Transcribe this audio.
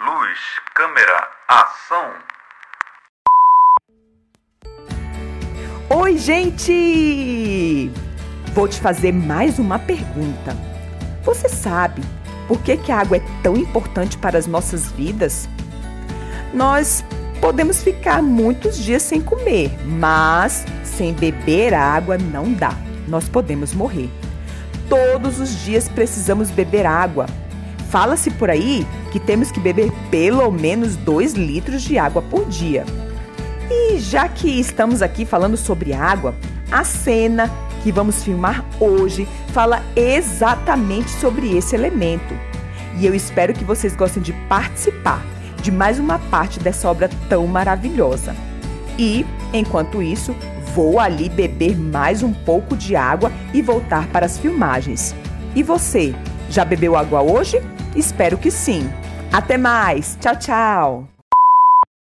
Luz, câmera, ação. Oi, gente! Vou te fazer mais uma pergunta. Você sabe por que, que a água é tão importante para as nossas vidas? Nós podemos ficar muitos dias sem comer, mas sem beber água não dá. Nós podemos morrer. Todos os dias precisamos beber água. Fala-se por aí que temos que beber pelo menos 2 litros de água por dia. E já que estamos aqui falando sobre água, a cena que vamos filmar hoje fala exatamente sobre esse elemento. E eu espero que vocês gostem de participar de mais uma parte dessa obra tão maravilhosa. E, enquanto isso, vou ali beber mais um pouco de água e voltar para as filmagens. E você, já bebeu água hoje? Espero que sim. Até mais. Tchau, tchau.